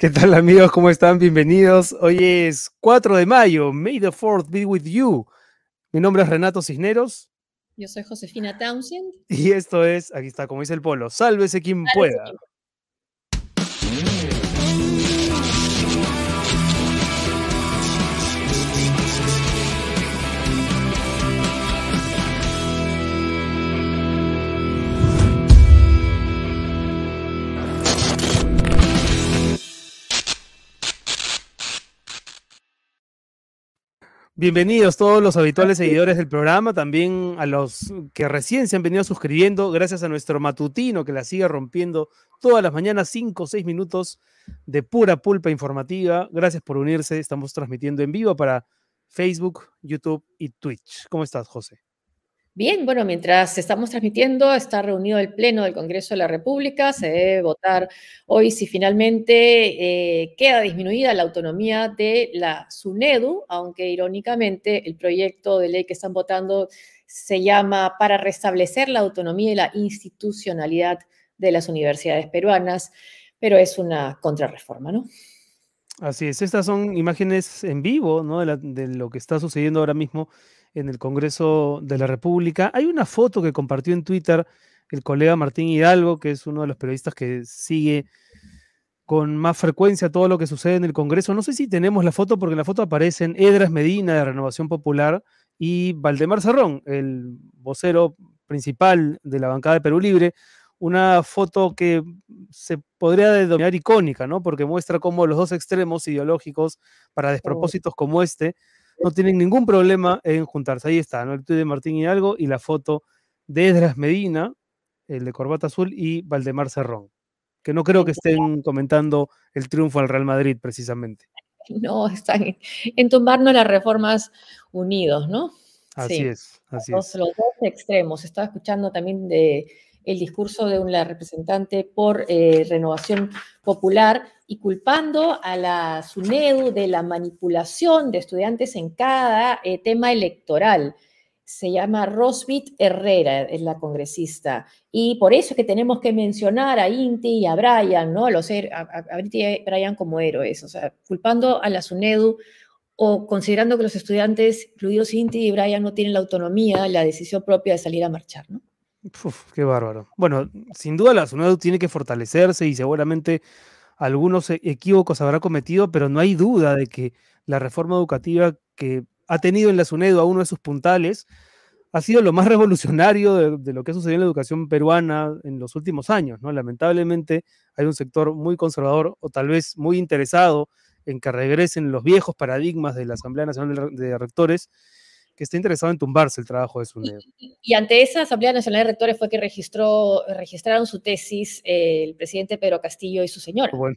¿Qué tal amigos? ¿Cómo están? Bienvenidos. Hoy es 4 de mayo. May the 4th be with you. Mi nombre es Renato Cisneros. Yo soy Josefina Townsend. Y esto es, aquí está, como dice el polo, sálvese quien pueda. Bienvenidos todos los habituales seguidores del programa, también a los que recién se han venido suscribiendo, gracias a nuestro matutino que la sigue rompiendo todas las mañanas, 5 o 6 minutos de pura pulpa informativa. Gracias por unirse, estamos transmitiendo en vivo para Facebook, YouTube y Twitch. ¿Cómo estás, José? Bien, bueno, mientras estamos transmitiendo, está reunido el Pleno del Congreso de la República, se debe votar hoy si finalmente eh, queda disminuida la autonomía de la SUNEDU, aunque irónicamente el proyecto de ley que están votando se llama para restablecer la autonomía y la institucionalidad de las universidades peruanas, pero es una contrarreforma, ¿no? Así es, estas son imágenes en vivo, de lo que está sucediendo ahora mismo en el Congreso de la República. Hay una foto que compartió en Twitter el colega Martín Hidalgo, que es uno de los periodistas que sigue con más frecuencia todo lo que sucede en el Congreso. No sé si tenemos la foto, porque en la foto aparecen Edras Medina de Renovación Popular y Valdemar Cerrón, el vocero principal de la bancada de Perú Libre. Una foto que se podría denominar icónica, ¿no? Porque muestra cómo los dos extremos ideológicos, para despropósitos como este, no tienen ningún problema en juntarse. Ahí está, ¿no? El tuit de Martín Hidalgo y la foto de Edras Medina, el de corbata azul, y Valdemar Cerrón, que no creo que estén comentando el triunfo al Real Madrid precisamente. No, están en tumbarnos las reformas unidos, ¿no? Así es, así es. Los dos extremos. Estaba escuchando también de el discurso de una representante por eh, Renovación Popular y culpando a la SUNEDU de la manipulación de estudiantes en cada eh, tema electoral. Se llama Rosbit Herrera, es la congresista. Y por eso es que tenemos que mencionar a Inti y a Brian, ¿no? Los, a, a Inti y Brian como héroes, o sea, culpando a la SUNEDU o considerando que los estudiantes, incluidos Inti y Brian, no tienen la autonomía, la decisión propia de salir a marchar, ¿no? Qué bárbaro. Bueno, sin duda la SUNEDU tiene que fortalecerse y seguramente algunos e, equívocos habrá cometido, pero no hay duda de que la reforma educativa que ha tenido en la SUNEDU a uno de sus puntales ha sido lo más revolucionario de, lo que ha sucedido en la educación peruana en los últimos años. ¿no? Lamentablemente hay un sector muy conservador o tal vez muy interesado en que regresen los viejos paradigmas de la Asamblea Nacional de Rectores que está interesado en tumbarse el trabajo de su Y, y, ante esa Asamblea Nacional de Rectores fue que registró, registraron su tesis eh, el presidente Pedro Castillo y su señora. Bueno.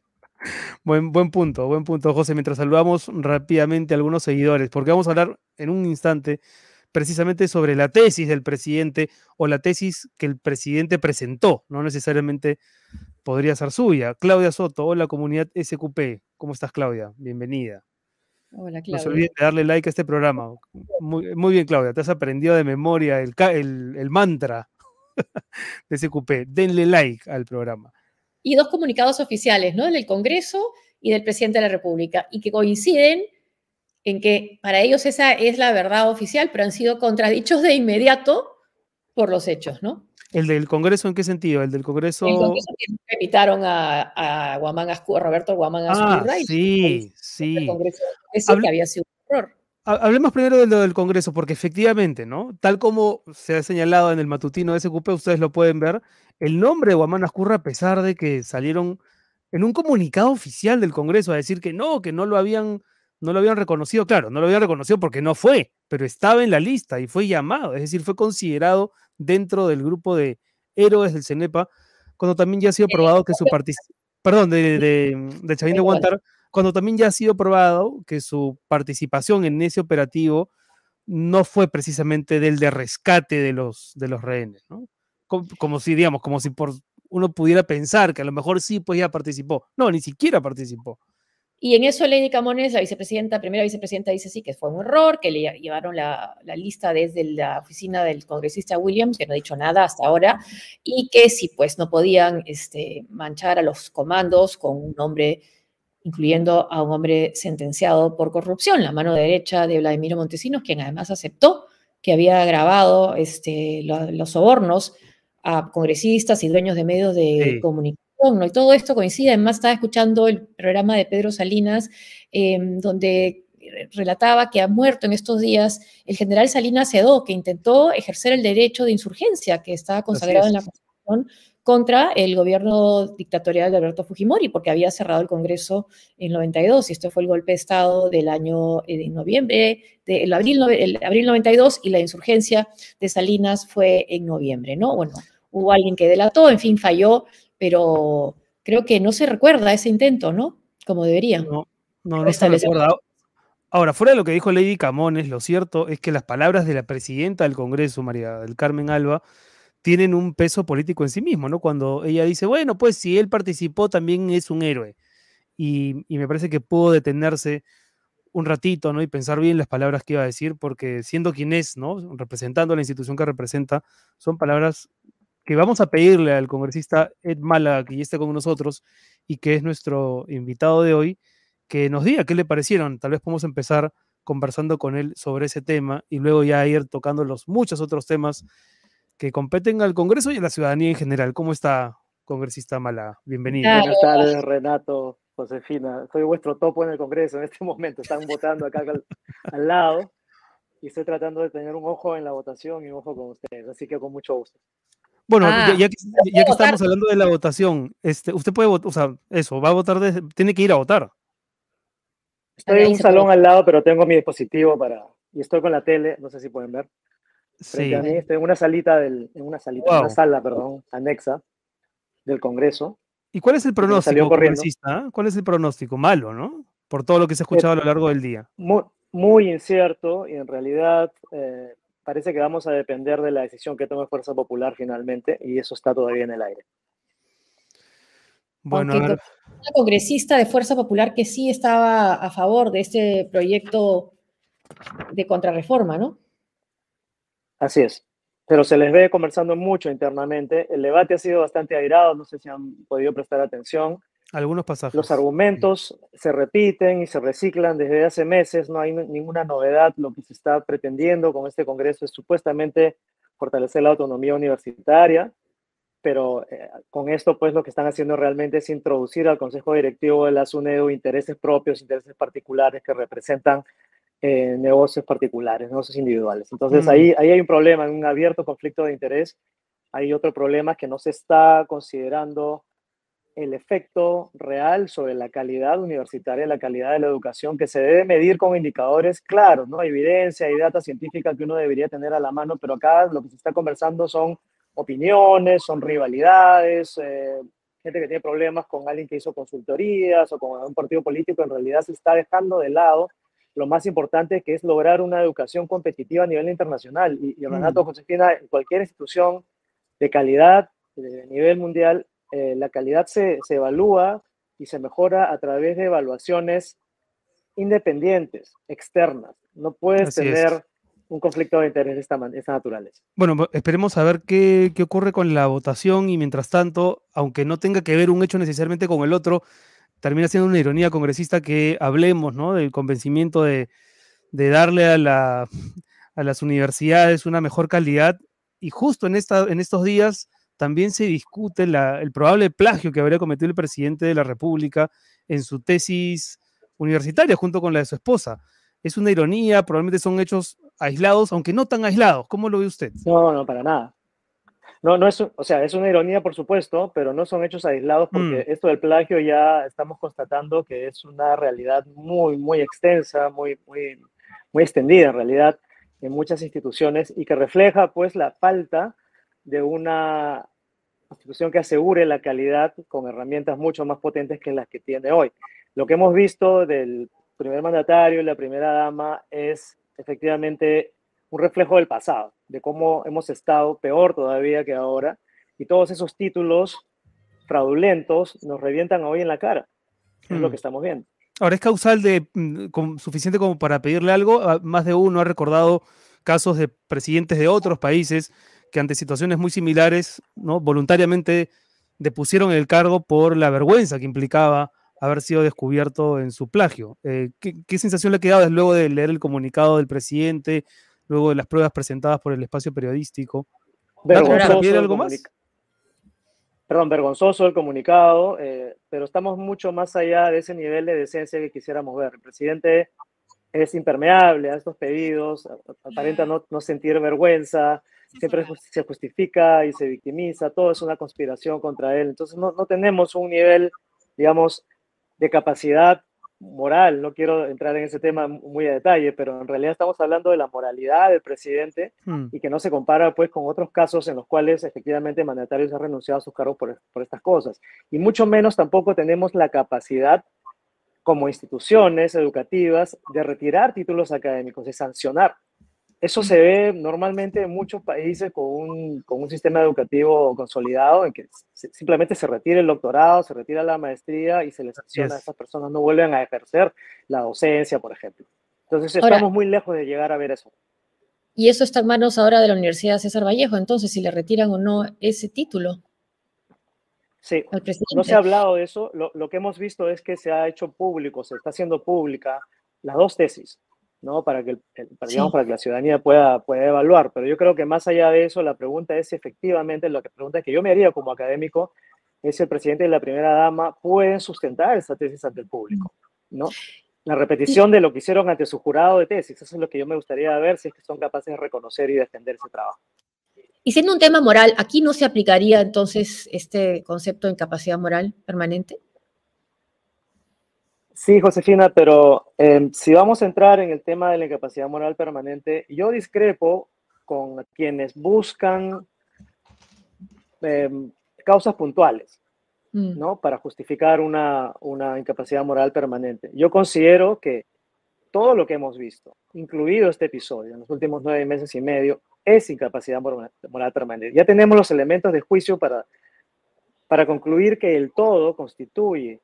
Buen, buen punto, buen punto, José. Mientras saludamos rápidamente a algunos seguidores, porque vamos a hablar en un instante precisamente sobre la tesis del presidente o la tesis que el presidente presentó, no necesariamente podría ser suya. Claudia Soto, hola comunidad SQP. ¿Cómo estás, Claudia? Bienvenida. Hola, Claudia. No se olviden de darle like a este programa. Muy, muy bien, Claudia. Te has aprendido de memoria el, el, el mantra de SQP. Denle like al programa. Y dos comunicados oficiales, ¿no? Del Congreso y del presidente de la República, y que coinciden en que para ellos esa es la verdad oficial, pero han sido contradichos de inmediato por los hechos, ¿no? ¿El del Congreso en qué sentido? El del Congreso. El Congreso que invitaron a, a, Guamán Ascu, a Roberto Guamán Ah, sí, sí. El Congreso ese que había sido un error. Hablemos primero de lo del Congreso, porque efectivamente, ¿no? Tal como se ha señalado en el matutino de SQP, ustedes lo pueden ver, el nombre de Guamán Ascurra, a pesar de que salieron en un comunicado oficial del Congreso a decir que no, que no lo habían, no lo habían reconocido, claro, no lo habían reconocido porque no fue, pero estaba en la lista y fue llamado, es decir, fue considerado dentro del grupo de héroes del CENEPA, cuando también ya ha sido probado que su participación, perdón, de, de, de Chavín de Guantar, cuando también ya ha sido probado que su participación en ese operativo no fue precisamente del de rescate de los, de los rehenes, ¿no? Como, como, si, digamos, como si por uno pudiera pensar que a lo mejor sí, pues ya participó. No, ni siquiera participó. Y en eso Lady Camones, la vicepresidenta, primera vicepresidenta, dice sí que fue un error, que le llevaron la, la, lista desde la oficina del congresista Williams, que no ha dicho nada hasta ahora, y que sí, pues no podían este, manchar a los comandos con un nombre incluyendo a un hombre sentenciado por corrupción, la mano derecha de Vladimiro Montesinos, quien además aceptó que había grabado este, los sobornos a congresistas y dueños de medios de comunicación. Y todo esto coincide, además estaba escuchando el programa de Pedro Salinas, em, donde relataba que ha muerto en estos días el general Salinas Cedó, que intentó ejercer el derecho de insurgencia que estaba consagrado en la Constitución contra el gobierno dictatorial de Alberto Fujimori, porque había cerrado el Congreso en 92, y esto fue el golpe de Estado del año eh, de noviembre, de, el, abril, el abril 92, y la insurgencia de Salinas fue en noviembre, ¿no? Bueno, hubo alguien que delató, en fin, falló, pero creo que no se recuerda ese intento, ¿no? Como debería. No, no, no se recuerda. Ahora, fuera de lo que dijo Lady Camones, lo cierto es que las palabras de la presidenta del Congreso, María del Carmen Alba, tienen un peso político en sí mismo, ¿no? Cuando ella dice, bueno, pues si él participó también es un héroe. Y, me parece que pudo detenerse un ratito, ¿no? Y pensar bien las palabras que iba a decir, porque siendo quien es, ¿no? Representando a la institución que representa, son palabras que vamos a pedirle al congresista Ed Málaga, que ya esté con nosotros y que es nuestro invitado de hoy, que nos diga qué le parecieron. Tal vez podemos empezar conversando con él sobre ese tema y luego ya ir tocando los muchos otros temas que competen al Congreso y a la ciudadanía en general. ¿Cómo está, congresista Mala? Bienvenido. Buenas tardes, Renato, Josefina. Soy vuestro topo en el Congreso en este momento. Están votando acá al, lado y estoy tratando de tener un ojo en la votación y un ojo con ustedes. Así que con mucho gusto. Bueno, ya, que, estamos hablando de la votación, este, usted puede votar, o sea, eso, va a votar, tiene que ir a votar. Estoy en un salón al lado, pero tengo mi dispositivo para, y estoy con la tele, no sé si pueden ver. Sí. estoy en una salita, del, en una salita, una sala, perdón, anexa del Congreso. ¿Y cuál es el pronóstico, congresista? ¿Cuál es el pronóstico? Malo, ¿no? Por todo lo que se ha escuchado a lo largo del día. Muy, muy incierto y en realidad eh, parece que vamos a depender de la decisión que tome Fuerza Popular finalmente y eso está todavía en el aire. Bueno, una congresista de Fuerza Popular que sí estaba a favor de este proyecto de contrarreforma, ¿no? Así es. Pero se les ve conversando mucho internamente. El debate ha sido bastante airado, no sé si han podido prestar atención. Algunos pasajes. Los argumentos se repiten y se reciclan desde hace meses, no hay ninguna novedad. Lo que se está pretendiendo con este Congreso es supuestamente fortalecer la autonomía universitaria, pero eh, con esto pues lo que están haciendo realmente es introducir al Consejo Directivo de la SUNEDU intereses propios, intereses particulares que representan eh, negocios particulares, negocios individuales. Entonces ahí, mm. ahí hay un problema, un abierto conflicto de interés. Hay otro problema que no se está considerando el efecto real sobre la calidad universitaria, la calidad de la educación, que se debe medir con indicadores claros, ¿no? Evidencia y data científica que uno debería tener a la mano, pero acá lo que se está conversando son opiniones, son rivalidades, eh, gente que tiene problemas con alguien que hizo consultorías o con un partido político, en realidad se está dejando de lado lo más importante que es lograr una educación competitiva a nivel internacional. Y, y Renato, mm. Josefina, en cualquier institución de calidad, de nivel mundial, eh, la calidad se, se, evalúa y se mejora a través de evaluaciones independientes, externas. No puedes tener un conflicto de interés de esta, esta naturaleza. Bueno, esperemos a ver qué, qué ocurre con la votación y mientras tanto, aunque no tenga que ver un hecho necesariamente con el otro, termina siendo una ironía congresista que hablemos ¿no? del convencimiento de, darle a, la, a, las universidades una mejor calidad y justo en, esta, en estos días también se discute el probable plagio que habría cometido el presidente de la República en su tesis universitaria junto con la de su esposa. Es una ironía, probablemente son hechos aislados, aunque no tan aislados. ¿Cómo lo ve usted? No, no, para nada. No, no es, o sea, es una ironía, por supuesto, pero no son hechos aislados porque mm. esto del plagio ya estamos constatando que es una realidad muy, muy extensa, muy, muy, muy extendida en realidad en muchas instituciones y que refleja pues la falta de una institución que asegure la calidad con herramientas mucho más potentes que las que tiene hoy. Lo que hemos visto del primer mandatario y la primera dama es efectivamente un reflejo del pasado, de cómo hemos estado peor todavía que ahora, y todos esos títulos fraudulentos nos revientan hoy en la cara. Es lo mm. que estamos viendo. Ahora, ¿es causal de mm, suficiente como para pedirle algo? Ah, más de uno ha recordado casos de presidentes de otros países que ante situaciones muy similares, ¿no? voluntariamente depusieron el cargo por la vergüenza que implicaba haber sido descubierto en su plagio. Eh, ¿qué, sensación le ha quedado luego de leer el comunicado del presidente, luego de las pruebas presentadas por el espacio periodístico? Vergonzoso algo más? Perdón, vergonzoso el comunicado, eh, pero estamos mucho más allá de ese nivel de decencia que quisiéramos ver. El presidente es impermeable a estos pedidos, aparenta no, no sentir vergüenza, siempre se justifica y se victimiza, todo es una conspiración contra él. Entonces no, no tenemos un nivel, digamos, de capacidad moral. No quiero entrar en ese tema muy a detalle, pero en realidad estamos hablando de la moralidad del presidente hmm. y que no se compara pues con otros casos en los cuales efectivamente mandatarios han renunciado a sus cargos por, por estas cosas. Y mucho menos tampoco tenemos la capacidad como instituciones educativas de retirar títulos académicos, de sancionar. Eso se ve normalmente en muchos países con un, con un sistema educativo consolidado en que simplemente se retira el doctorado, se retira la maestría y se les sanciona a esas personas, no vuelven a ejercer la docencia, por ejemplo. Entonces estamos muy lejos de llegar a ver eso. Y eso está en manos ahora de la Universidad César Vallejo, entonces, si le retiran o no ese título. Sí, no se ha hablado de eso. Lo, lo, que hemos visto es que se ha hecho público, se está haciendo pública las dos tesis. ¿No? Para que, para, para que la ciudadanía pueda, pueda evaluar. Pero yo creo que más allá de eso, la pregunta es efectivamente, la pregunta que yo me haría como académico, es si el presidente y la primera dama pueden sustentar esa tesis ante el público, ¿no? La repetición de lo que hicieron ante su jurado de tesis, eso es lo que yo me gustaría ver, si es que son capaces de reconocer y defender ese trabajo. Y siendo un tema moral, ¿aquí no se aplicaría entonces este concepto de incapacidad moral permanente? Sí, Josefina, pero em, si vamos a entrar en el tema de la incapacidad moral permanente, yo discrepo con quienes buscan em, causas puntuales, mm. ¿no? Para justificar una, una incapacidad moral permanente. Yo considero que todo lo que hemos visto, incluido este episodio en los últimos nueve meses y medio, es incapacidad moral permanente. Ya tenemos los elementos de juicio para, para concluir que el todo constituye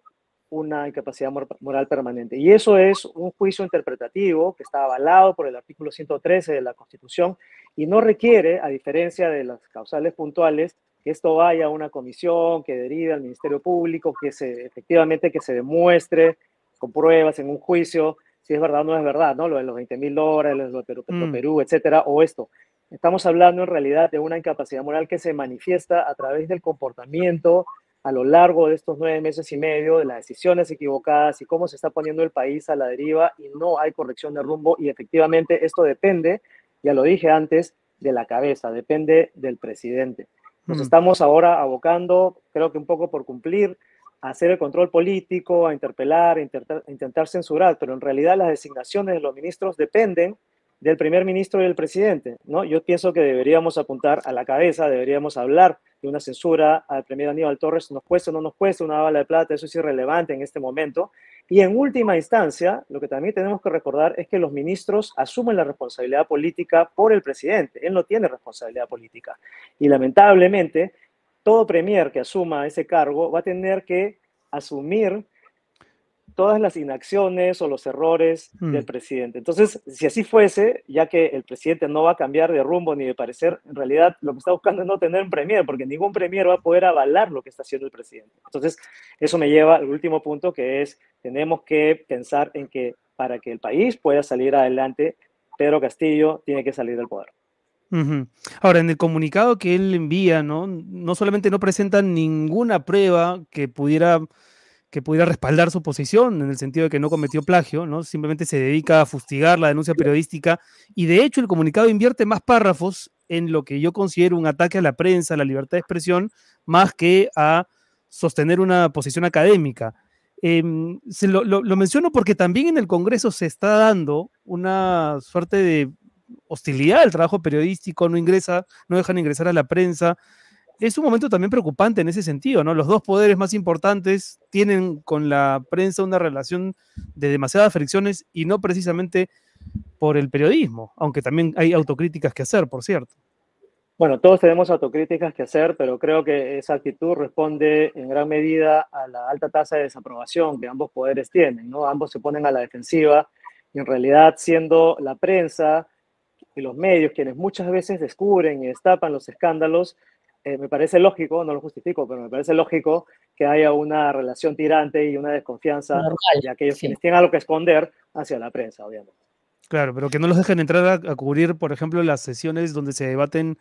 una incapacidad moral permanente. Y eso es un juicio interpretativo que está avalado por el artículo 113 de la Constitución y no requiere, a diferencia de las causales puntuales, que esto vaya a una comisión que derive al Ministerio Público, que se, efectivamente que se demuestre con pruebas en un juicio si es verdad o no es verdad, ¿no? Lo de los 20 mil dólares, lo de Perú, mm. Perú, etcétera, o esto. Estamos hablando en realidad de una incapacidad moral que se manifiesta a través del comportamiento a lo largo de estos nueve meses y medio de las decisiones equivocadas y cómo se está poniendo el país a la deriva y no hay corrección de rumbo y efectivamente esto depende, ya lo dije antes, de la cabeza, depende del presidente. Nos mm. estamos ahora abocando, creo que un poco por cumplir, a hacer el control político, a interpelar, a intentar, a intentar censurar, pero en realidad las designaciones de los ministros dependen del primer ministro y del presidente, ¿no? Yo pienso que deberíamos apuntar a la cabeza, deberíamos hablar de una censura al primer Aníbal Torres, nos cuesta o no nos cuesta una bala de plata, eso es irrelevante en este momento. Y en última instancia, lo que también tenemos que recordar es que los ministros asumen la responsabilidad política por el presidente, él no tiene responsabilidad política. Y lamentablemente, todo premier que asuma ese cargo va a tener que asumir todas las inacciones o los errores del mm. presidente. Entonces, si así fuese, ya que el presidente no va a cambiar de rumbo ni de parecer, en realidad lo que está buscando es no tener un premier, porque ningún premier va a poder avalar lo que está haciendo el presidente. Entonces, eso me lleva al último punto, que es, tenemos que pensar en que para que el país pueda salir adelante, Pedro Castillo tiene que salir del poder. Ahora, en el comunicado que él envía, ¿no? no solamente no presentan ninguna prueba que pudiera que pudiera respaldar su posición en el sentido de que no cometió plagio, ¿no? Simplemente se dedica a fustigar la denuncia periodística y de hecho el comunicado invierte más párrafos en lo que yo considero un ataque a la prensa, a la libertad de expresión, más que a sostener una posición académica. Em, se lo, lo, menciono porque también en el Congreso se está dando una suerte de hostilidad al trabajo periodístico, no ingresa, no dejan ingresar a la prensa, es un momento también preocupante en ese sentido, ¿no? Los dos poderes más importantes tienen con la prensa una relación de demasiadas fricciones y no precisamente por el periodismo, aunque también hay autocríticas que hacer, por cierto. Bueno, todos tenemos autocríticas que hacer, pero creo que esa actitud responde en gran medida a la alta tasa de desaprobación que ambos poderes tienen, ¿no? Ambos se ponen a la defensiva y en realidad siendo la prensa y los medios quienes muchas veces descubren y destapan los escándalos, eh, me parece lógico, no lo justifico, pero me parece lógico que haya una relación tirante y una desconfianza de aquellos quienes tienen algo que esconder hacia la prensa, obviamente. Claro, pero que no los dejen entrar a, cubrir, por ejemplo, las sesiones donde se debaten,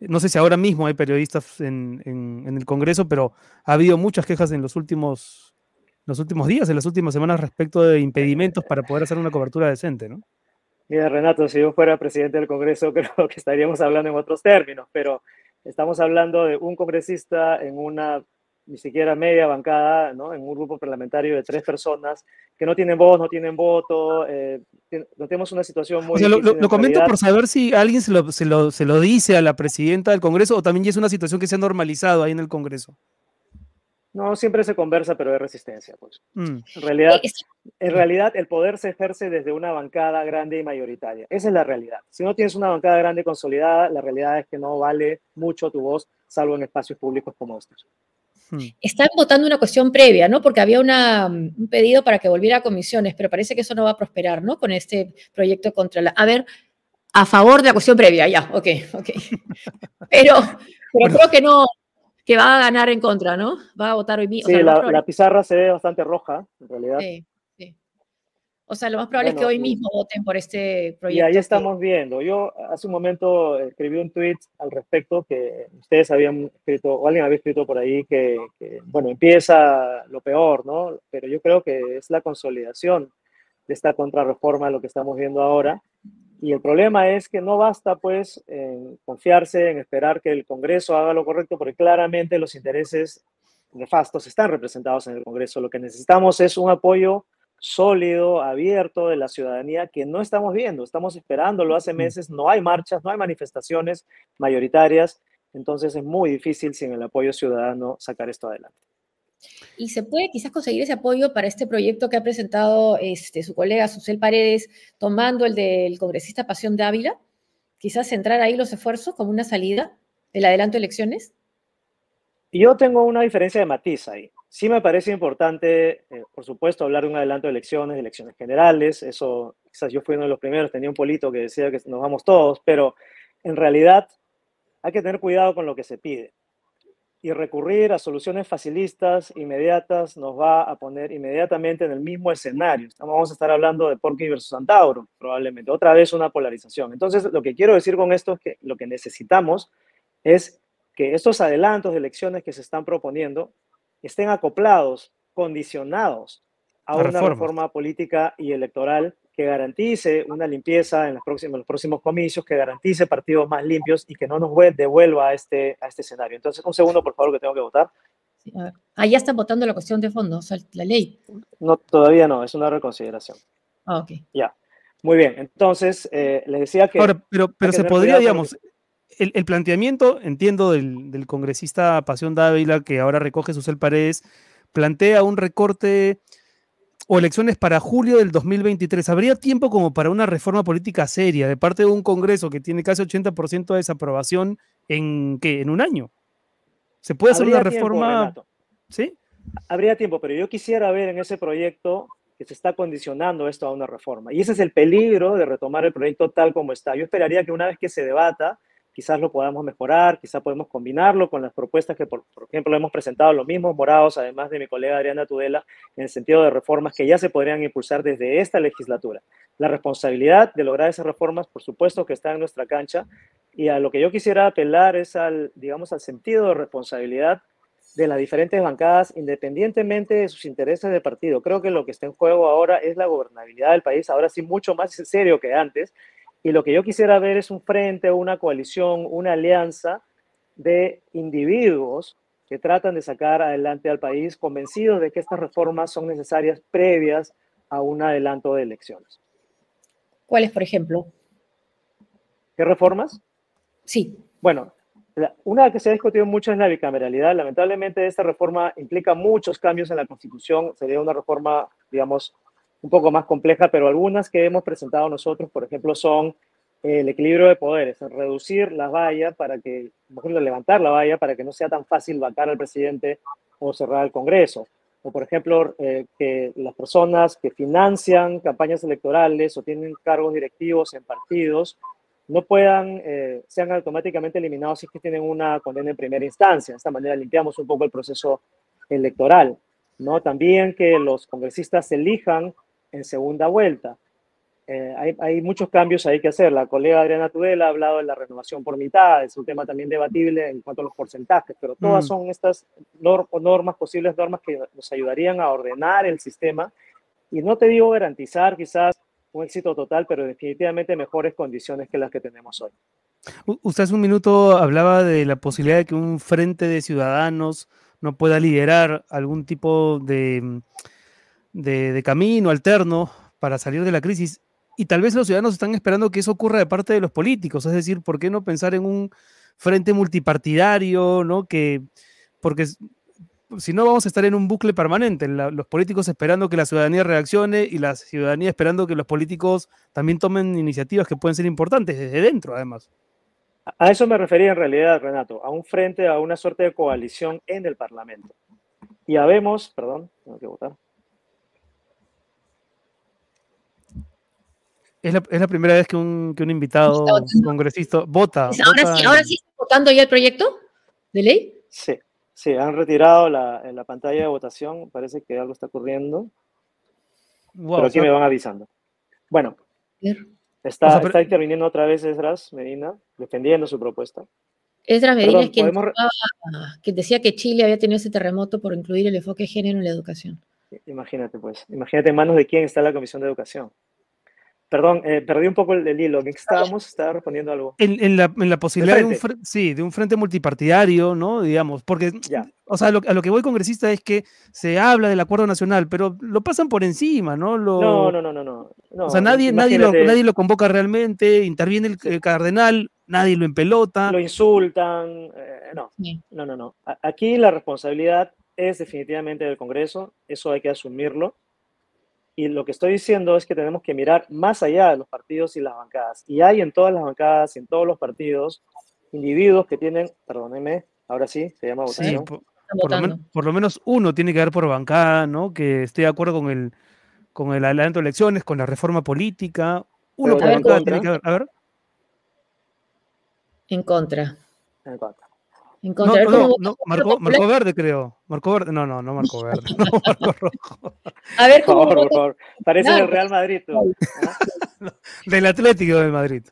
no sé si ahora mismo hay periodistas en, en, el Congreso, pero ha habido muchas quejas en los últimos, los últimos días, en las últimas semanas respecto de impedimentos para poder hacer una cobertura decente, ¿no? Mira, Renato, si yo fuera presidente del Congreso, creo que estaríamos hablando en otros términos, pero Estamos hablando de un congresista en una ni siquiera media bancada, ¿no? en un grupo parlamentario de tres personas que no tienen voz, no tienen voto, eh, no tenemos una situación muy... lo, lo, comento por saber si alguien se lo, se, lo, se lo, dice a la presidenta del Congreso o también ya es una situación que se ha normalizado ahí en el Congreso. No, siempre se conversa, pero hay resistencia. Pues. Mm. En, realidad, en realidad, el poder se ejerce desde una bancada grande y mayoritaria. Esa es la realidad. Si no tienes una bancada grande y consolidada, la realidad es que no vale mucho tu voz, salvo en espacios públicos como estos. Hmm. Están votando una cuestión previa, ¿no? Porque había una, un pedido para que volviera a comisiones, pero parece que eso no va a prosperar, ¿no? Con este proyecto contra la... A ver, a favor de la cuestión previa, ya, ok, ok. Pero, pero creo que no, que va a ganar en contra, ¿no? Va a votar hoy mismo. Sí, la, pizarra se ve bastante roja, en realidad. Sí, sí. O sea, lo más probable es que hoy mismo voten por este proyecto. Y ahí estamos viendo. Yo hace un momento escribí un tweet al respecto que ustedes habían escrito, o alguien había escrito por ahí que, que, bueno, empieza lo peor, ¿no? Pero yo creo que es la consolidación de esta contrarreforma lo que estamos viendo ahora y el problema es que no basta, pues, en confiarse, en esperar que el Congreso haga lo correcto, porque claramente los intereses nefastos están representados en el Congreso. Lo que necesitamos es un apoyo sólido, abierto de la ciudadanía que no estamos viendo. Estamos esperándolo hace meses, no hay marchas, no hay manifestaciones mayoritarias, entonces es muy difícil sin el apoyo ciudadano sacar esto adelante. Y se puede quizás conseguir ese apoyo para este proyecto que ha presentado este, su colega Susel Paredes, tomando el del congresista Pasión Dávila, quizás centrar ahí los esfuerzos como una salida del adelanto de elecciones. Yo tengo una diferencia de matiz ahí. Sí me parece importante, eh, por supuesto, hablar de un adelanto de elecciones, de elecciones generales. Eso, quizás yo fui uno de los primeros, tenía un polito que decía que nos vamos todos, pero en realidad hay que tener cuidado con lo que se pide y recurrir a soluciones facilistas, inmediatas, nos va a poner inmediatamente en el mismo escenario. Vamos a estar hablando de Porky versus Santauro, probablemente. Otra vez una polarización. Entonces, lo que quiero decir con esto es que lo que necesitamos es que estos adelantos de elecciones que se están proponiendo estén acoplados, condicionados a una reforma política y electoral que garantice una limpieza en los próximos, los próximos comicios, que garantice partidos más limpios y que no nos devuelva a este, a este escenario. Entonces, un segundo, por favor, que tengo que votar. Sí, ah, ya están votando la cuestión de fondo, o sea, la ley. No, todavía no, es una reconsideración. Ah, ok. Ya. Muy bien, entonces, eh, les decía que... Ahora, pero, pero se podría, digamos, el, el, planteamiento, entiendo, del, del, congresista Pasión Dávila, que ahora recoge sus Paredes, plantea un recorte o elecciones para julio del 2023, ¿habría tiempo como para una reforma política seria de parte de un Congreso que tiene casi 80% de desaprobación en qué? ¿En un año? ¿Se puede hacer una reforma? ¿Sí? Habría tiempo, pero yo quisiera ver en ese proyecto que se está condicionando esto a una reforma. Y ese es el peligro de retomar el proyecto tal como está. Yo esperaría que una vez que se debata, quizás lo podamos mejorar, quizás podemos combinarlo con las propuestas que, por, ejemplo, hemos presentado los mismos morados, además de mi colega Adriana Tudela, en el sentido de reformas que ya se podrían impulsar desde esta legislatura. La responsabilidad de lograr esas reformas, por supuesto, que está en nuestra cancha, y a lo que yo quisiera apelar es al, digamos, al sentido de responsabilidad de las diferentes bancadas, independientemente de sus intereses de partido. Creo que lo que está en juego ahora es la gobernabilidad del país, ahora sí mucho más serio que antes, y lo que yo quisiera ver es un frente, una coalición, una alianza de individuos que tratan de sacar adelante al país convencidos de que estas reformas son necesarias previas a un adelanto de elecciones. ¿Cuáles, por ejemplo? ¿Qué reformas? Sí. Bueno, una que se ha discutido mucho es la bicameralidad. Lamentablemente esta reforma implica muchos cambios en la Constitución. Sería una reforma, digamos, un poco más compleja, pero algunas que hemos presentado nosotros, por ejemplo, son el equilibrio de poderes, reducir la valla para que, ejemplo, levantar la valla para que no sea tan fácil vacar al presidente o cerrar el Congreso. O, por ejemplo, eh, que las personas que financian campañas electorales o tienen cargos directivos en partidos no puedan, eh, sean automáticamente eliminados si es que tienen una condena en primera instancia. De esta manera limpiamos un poco el proceso electoral. ¿no? También que los congresistas elijan en segunda vuelta. Eh, hay, hay, muchos cambios ahí que hacer. La colega Adriana Tudela ha hablado de la renovación por mitad, es un tema también debatible en cuanto a los porcentajes, pero todas mm. son estas normas, posibles normas que nos ayudarían a ordenar el sistema y no te digo garantizar quizás un éxito total, pero definitivamente mejores condiciones que las que tenemos hoy. Usted hace un minuto hablaba de la posibilidad de que un frente de ciudadanos no pueda liderar algún tipo de, de, camino alterno para salir de la crisis. Y tal vez los ciudadanos están esperando que eso ocurra de parte de los políticos, es decir, ¿por qué no pensar en un frente multipartidario, ¿no? Que, porque si no vamos a estar en un bucle permanente, los políticos esperando que la ciudadanía reaccione y la ciudadanía esperando que los políticos también tomen iniciativas que pueden ser importantes desde dentro, además. A eso me refería en realidad, Renato, a un frente, a una suerte de coalición en el Parlamento. Y habemos, perdón, tengo que votar. Es la, es la primera vez que un, que un invitado congresista vota. Ahora, Sí, ahora sí está votando ya el proyecto de ley. Sí. Sí, han retirado la, en la pantalla de votación. Parece que algo está ocurriendo. pero aquí me van avisando. Bueno, está, está interviniendo otra vez Esdras Medina, defendiendo su propuesta. Esdras Medina es quien que decía que Chile había tenido ese terremoto por incluir el enfoque de género en la educación. Imagínate, pues. Imagínate en manos de quién está la Comisión de Educación. Perdón, eh, perdí un poco el, hilo. ¿En qué estábamos? Estaba respondiendo algo. En, la, en la, posibilidad de, un sí, de un frente multipartidario, ¿no? Digamos, porque, o sea, a lo que voy congresista es que se habla del acuerdo nacional, pero lo pasan por encima, ¿no? Lo, no, no, no, no, no, O sea, nadie, nadie, lo, nadie lo convoca realmente, interviene el, cardenal, nadie lo empelota. Lo insultan, eh, no, no, no, no. Aquí la responsabilidad es definitivamente del Congreso, eso hay que asumirlo y lo que estoy diciendo es que tenemos que mirar más allá de los partidos y las bancadas. Y hay en todas las bancadas y en todos los partidos individuos que tienen, perdónenme, ahora sí, se llama votación. por, lo menos uno tiene que haber por bancada, ¿no? Que esté de acuerdo con el, con el adelanto de elecciones, con la reforma política. Uno por bancada tiene que haber. A ver. En contra. En contra. En contra. No, no, marcó, verde, creo. Marcó verde. No, no, no marcó verde. No, marcó rojo. A ver, ¿cómo por favor, por favor. Parece el Real Madrid. Del Atlético de Madrid.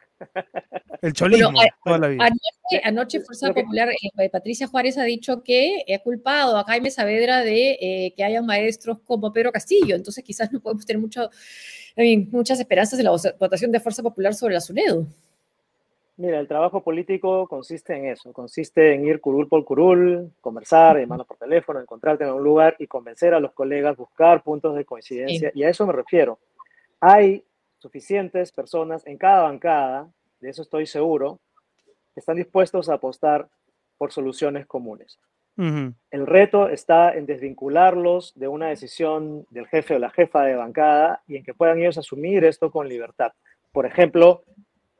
El cholismo, toda la vida. Anoche, anoche Fuerza Popular, eh, Patricia Juárez ha dicho que ha culpado a Jaime Saavedra de eh, que haya maestros como Pedro Castillo. Entonces, quizás no podemos tener mucho, muchas esperanzas en la votación de Fuerza Popular sobre la SUNEDU. Mira, el trabajo político consiste en eso, consiste en ir curul por curul, conversar, llamarnos por teléfono, encontrarte en un lugar y convencer a los colegas, buscar puntos de coincidencia, y a eso me refiero. Hay suficientes personas en cada bancada, de eso estoy seguro, que están dispuestos a apostar por soluciones comunes. El reto está en desvincularlos de una decisión del jefe o la jefa de bancada y en que puedan ellos asumir esto con libertad. Por ejemplo,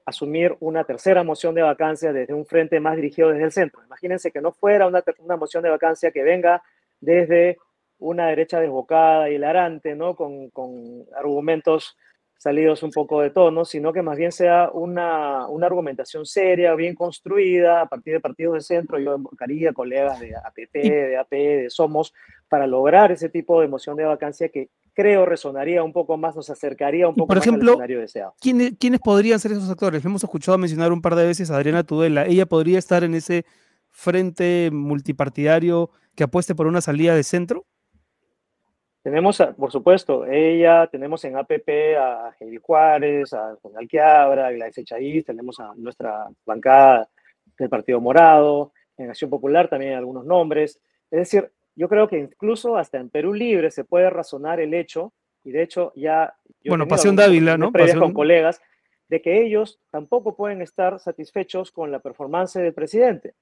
asumir una tercera moción de vacancia desde un frente más dirigido desde el centro. Imagínense que no fuera una, una moción de vacancia que venga desde una derecha desbocada y hilarante, ¿no? Con, con, argumentos salidos un poco de tono, sino que más bien sea una, una, argumentación seria, bien construida, a partir de partidos de centro. Yo invocaría colegas de APP, de AP, de Somos, para lograr ese tipo de moción de vacancia que creo resonaría un poco más, nos acercaría un poco por más ejemplo, al escenario deseado. ¿quiénes, ¿Quiénes podrían ser esos actores? hemos escuchado mencionar un par de veces a Adriana Tudela. ¿Ella podría estar en ese frente multipartidario que apueste por una salida de centro? Tenemos, por supuesto, ella, tenemos en APP a Heidi Juárez, a Juan Alquiabra, a Gladys Echaíz, tenemos a nuestra bancada del Partido Morado, en Acción Popular también hay algunos nombres. Es decir, yo creo que incluso hasta en Perú Libre se puede razonar el hecho, y de hecho ya... Bueno, Pasión Dávila, ¿no? con colegas, de que ellos tampoco pueden estar satisfechos con la performance del presidente.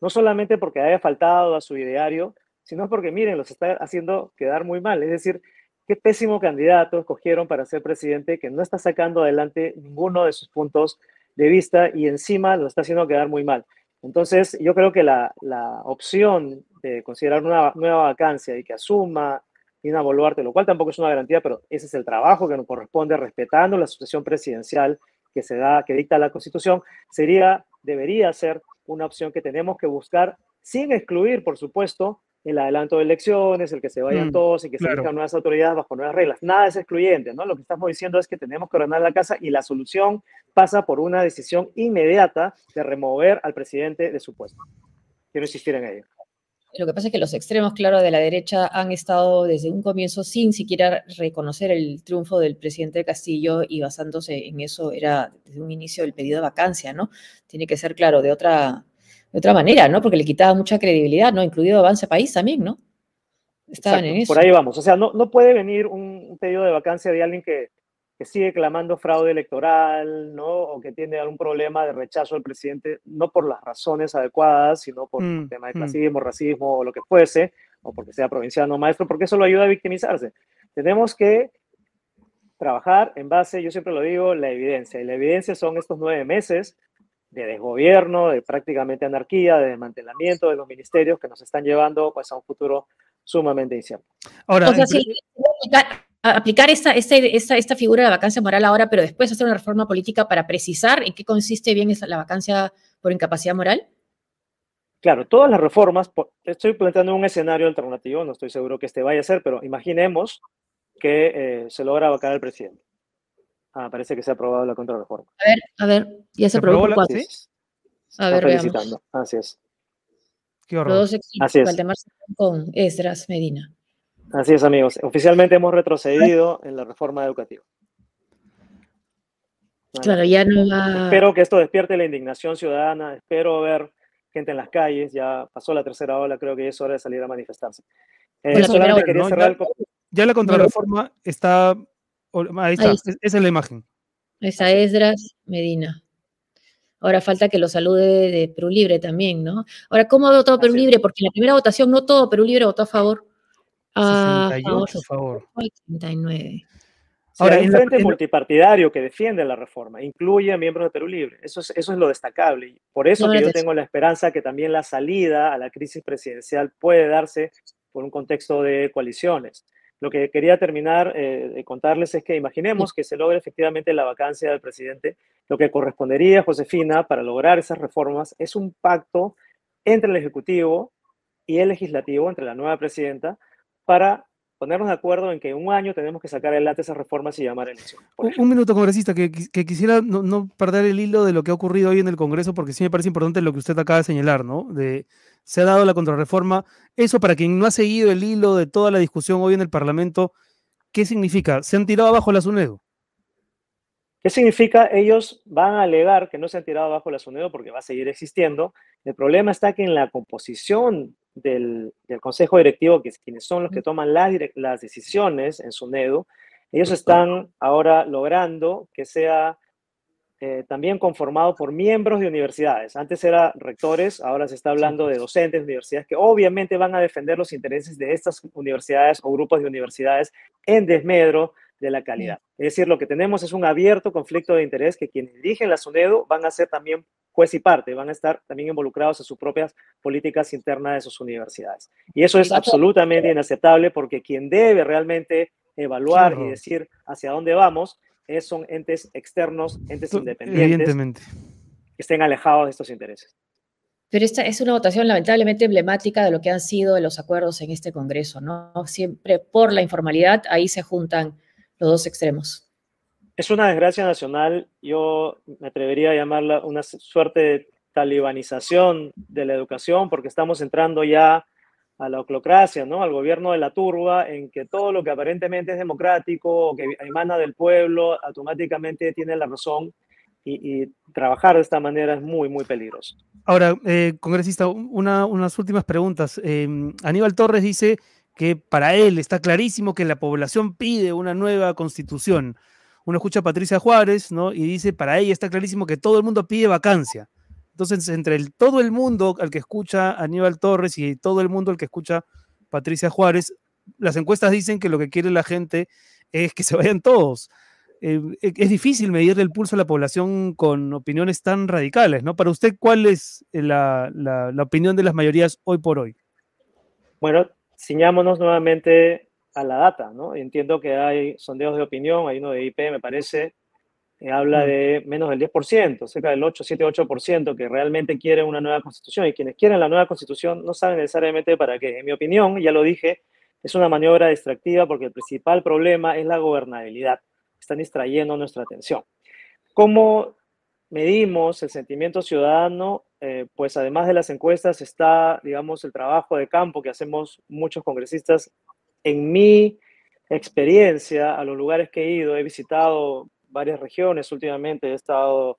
No solamente porque haya faltado a su ideario, sino porque, miren, los está haciendo quedar muy mal. Es decir, qué pésimo candidato escogieron para ser presidente que no está sacando adelante ninguno de sus puntos de vista y encima lo está haciendo quedar muy mal. Entonces, yo creo que la, la opción de considerar una nueva vacancia y que asuma Dina Boluarte, lo cual tampoco es una garantía, pero ese es el trabajo que nos corresponde respetando la sucesión presidencial que se da, que dicta la Constitución, sería, debería ser una opción que tenemos que buscar sin excluir, por supuesto, el adelanto de elecciones, el que se vayan Mm, todos y que se nuevas autoridades bajo nuevas reglas. Nada es excluyente, ¿no? Lo que estamos diciendo es que tenemos que ordenar la casa y la solución pasa por una decisión inmediata de remover al presidente de su puesto. Quiero insistir en ello. Lo que pasa es que los extremos, claro, de la derecha han estado desde un comienzo sin siquiera reconocer el triunfo del presidente Castillo y basándose en eso era desde un inicio el pedido de vacancia, ¿no? Tiene que ser, claro, de otra, de otra manera, ¿no? Porque le quitaba mucha credibilidad, ¿no? Incluido Avance País también, ¿no? Estaban Exacto, en eso. Por ahí vamos. O sea, no, no puede venir un, un pedido de vacancia de alguien que, que sigue clamando fraude electoral, ¿no? O que tiene algún problema de rechazo al presidente, no por las razones adecuadas, sino por Mm, un tema de mm. clasismo, racismo o lo que fuese, o porque sea provinciano o maestro, porque eso lo ayuda a victimizarse. Tenemos que trabajar en base, yo siempre lo digo, la evidencia. Y la evidencia son estos nueve meses de desgobierno, de prácticamente anarquía, de desmantelamiento de los ministerios que nos están llevando pues, a un futuro sumamente incierto. Ahora, O sea, pre- aplicar, esta, esta, esta, esta figura de la vacancia moral ahora, pero después hacer una reforma política para precisar en qué consiste bien esa, la vacancia por incapacidad moral. Claro, todas las reformas, estoy planteando un escenario alternativo, no estoy seguro que este vaya a ser, pero imaginemos que eh, se logra vacar al presidente. Ah, parece que se ha aprobado la contrarreforma. A ver, a ver, ya se ¿Se aprobó la- A ver, veamos. Así es. qué Los horror. Así es. Con Esdras Medina. Así es, amigos. Oficialmente hemos retrocedido en la reforma educativa. Claro, ya no va. Espero que esto despierte la indignación ciudadana, espero ver gente en las calles, ya pasó la tercera ola, creo que ya es hora de salir a manifestarse. Eh, Bueno, la solamente primera quería ola, ¿no? cerrar Ya- el co- Ya la contrarreforma está. Ahí está, Ahí está. es- esa es la imagen. Está Esdras Medina. Ahora falta que lo salude de Perú Libre también, ¿no? Ahora, ¿cómo ha votado Perú es. Libre? Porque en la primera votación no todo Perú Libre votó a favor. A 68 a favor. 69. Sí, Ahora, hay un frente en multipartidario que defiende la reforma, incluye a miembros de Perú Libre. Eso es, eso es lo destacable. Por eso que yo tengo la esperanza que también la salida a la crisis presidencial puede darse por un contexto de coaliciones. Lo que quería terminar eh, de contarles es que imaginemos que se logre efectivamente la vacancia del presidente. Lo que correspondería, Josefina, para lograr esas reformas es un pacto entre el Ejecutivo y el Legislativo, entre la nueva presidenta, para ponernos de acuerdo en que en un año tenemos que sacar adelante esas reformas y llamar elecciones. Un, minuto, congresista, que, quis- que quisiera no, no perder el hilo de lo que ha ocurrido hoy en el Congreso, porque sí me parece importante lo que usted acaba de señalar, ¿no? De, se ha dado la contrarreforma. Eso, para quien no ha seguido el hilo de toda la discusión hoy en el Parlamento, ¿qué significa? Se han tirado abajo la SUNEDO. ¿Qué significa? Ellos van a alegar que no se han tirado abajo la SUNEDO porque va a seguir existiendo. El problema está que en la composición del, del Consejo Directivo, que es quienes son los que toman las, decisiones en SUNEDO, ellos están ahora logrando que sea eh, también conformado por miembros de universidades. Antes era rectores, ahora se está hablando de docentes de universidades que obviamente van a defender los intereses de estas universidades o grupos de universidades en desmedro de la calidad. Es decir, lo que tenemos es un abierto conflicto de interés que quienes dirigen la SUNEDO van a ser también juez y parte, van a estar también involucrados en sus propias políticas internas de sus universidades. Y eso es absolutamente inaceptable porque quien debe realmente evaluar y decir hacia dónde vamos es- son entes externos, entes independientes Evidentemente. que estén alejados de estos intereses. Pero esta es una votación lamentablemente emblemática de lo que han sido los acuerdos en este Congreso, ¿no? Siempre por la informalidad, ahí se juntan los dos extremos. Es una desgracia nacional, yo me atrevería a llamarla una suerte de talibanización de la educación, porque estamos entrando ya a la oclocracia, ¿no? Al gobierno de la turba, en que todo lo que aparentemente es democrático o que emana del pueblo, automáticamente tiene la razón y, trabajar de esta manera es muy, muy peligroso. Ahora, eh, congresista, un- una- unas últimas preguntas. Eh, Aníbal Torres dice que para él está clarísimo que la población pide una nueva constitución. Uno escucha a Patricia Juárez, ¿no? Y dice, para ella está clarísimo que todo el mundo pide vacancia. Entonces, entre el, todo el mundo al que escucha a Aníbal Torres y todo el mundo al que escucha Patricia Juárez, las encuestas dicen que lo que quiere la gente es que se vayan todos. Eh, e- es difícil medirle el pulso a la población con opiniones tan radicales, ¿no? Para usted, ¿cuál es eh, la- la opinión de las mayorías hoy por hoy? Bueno, ciñámonos nuevamente a la data, ¿no? Entiendo que hay sondeos de opinión, hay uno de IP, me parece, eh, habla de menos del 10%, cerca del 8, 7, 8%, que realmente quieren una nueva constitución. Y quienes quieren la nueva constitución no saben necesariamente para qué. En mi opinión, ya lo dije, es una maniobra distractiva porque el principal problema es la gobernabilidad. Están distrayendo nuestra atención. ¿Cómo medimos el sentimiento ciudadano? Eh, pues además de las encuestas está, digamos, el trabajo de campo que hacemos muchos congresistas. En mi experiencia, a los lugares que he ido, he visitado varias regiones últimamente, he estado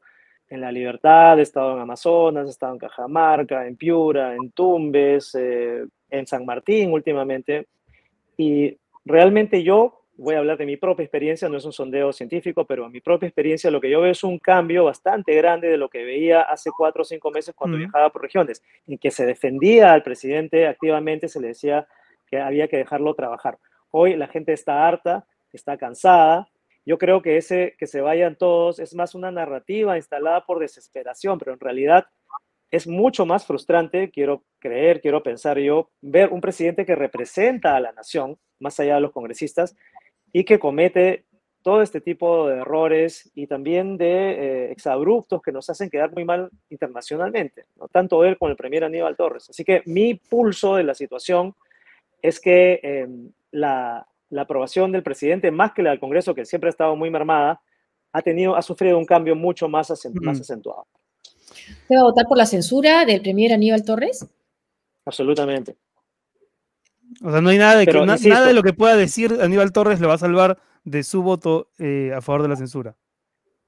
en La Libertad, he estado en Amazonas, he estado en Cajamarca, en Piura, en Tumbes, eh, en San Martín últimamente. Y realmente yo voy a hablar de mi propia experiencia, no es un sondeo científico, pero en mi propia experiencia lo que yo veo es un cambio bastante grande de lo que veía hace cuatro o cinco meses cuando viajaba por regiones, en que se defendía al presidente activamente, se le decía que había que dejarlo trabajar. Hoy la gente está harta, está cansada. Yo creo que ese que se vayan todos es más una narrativa instalada por desesperación, pero en realidad es mucho más frustrante, quiero creer, quiero pensar yo, ver un presidente que representa a la nación, más allá de los congresistas, y que comete todo este tipo de errores y también de eh, exabruptos que nos hacen quedar muy mal internacionalmente, ¿no? tanto él como el premier Aníbal Torres. Así que mi pulso de la situación es que em, la, la, aprobación del presidente, más que la del Congreso, que siempre ha estado muy mermada, ha, tenido, ha sufrido un cambio mucho más, más acentuado. ¿Se va a votar por la censura del premier Aníbal Torres? Absolutamente. O sea, no hay nada de, que, nada de lo que pueda decir Aníbal Torres lo va a salvar de su voto eh, a favor de la censura.